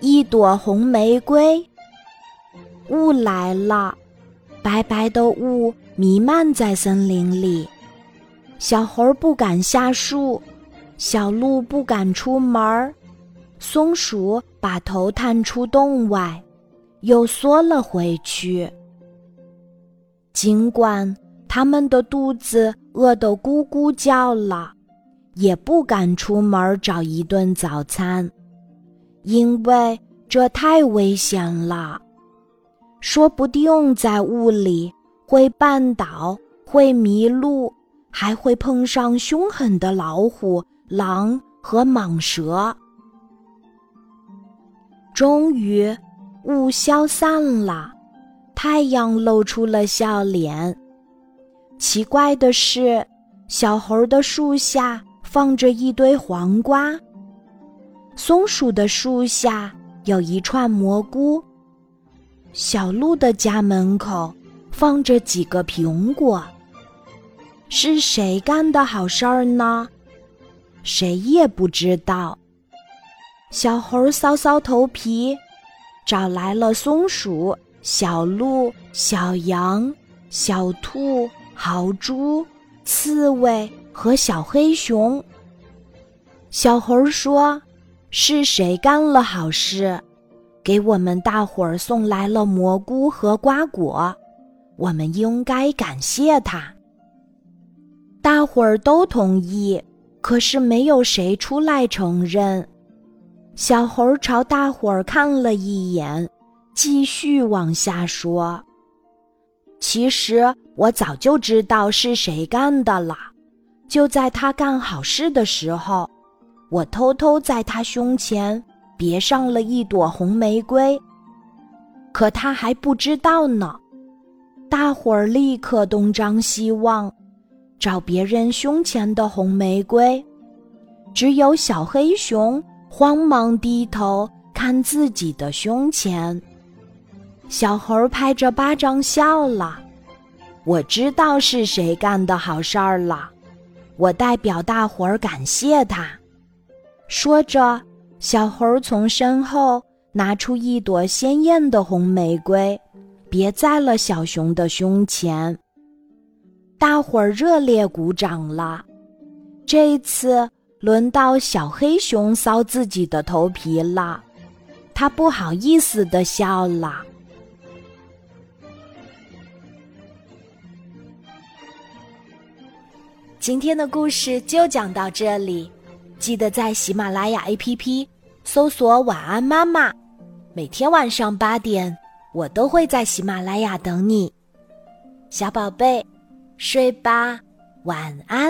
一朵红玫瑰。雾来了，白白的雾弥漫在森林里。小猴不敢下树，小鹿不敢出门儿，松鼠把头探出洞外，又缩了回去。尽管他们的肚子饿得咕咕叫了，也不敢出门找一顿早餐，因为这太危险了。说不定在雾里会绊倒，会迷路，还会碰上凶狠的老虎、狼和蟒蛇。终于，雾消散了。太阳露出了笑脸。奇怪的是，小猴的树下放着一堆黄瓜，松鼠的树下有一串蘑菇，小鹿的家门口放着几个苹果。是谁干的好事儿呢？谁也不知道。小猴搔搔头皮，找来了松鼠。小鹿、小羊、小兔、豪猪、刺猬和小黑熊。小猴说：“是谁干了好事，给我们大伙儿送来了蘑菇和瓜果？我们应该感谢他。”大伙儿都同意，可是没有谁出来承认。小猴朝大伙儿看了一眼。继续往下说。其实我早就知道是谁干的了。就在他干好事的时候，我偷偷在他胸前别上了一朵红玫瑰。可他还不知道呢。大伙儿立刻东张西望，找别人胸前的红玫瑰。只有小黑熊慌忙低头看自己的胸前。小猴拍着巴掌笑了，我知道是谁干的好事儿了，我代表大伙儿感谢他。说着，小猴从身后拿出一朵鲜艳的红玫瑰，别在了小熊的胸前。大伙儿热烈鼓掌了。这一次轮到小黑熊搔自己的头皮了，他不好意思的笑了。今天的故事就讲到这里，记得在喜马拉雅 APP 搜索“晚安妈妈”，每天晚上八点，我都会在喜马拉雅等你，小宝贝，睡吧，晚安。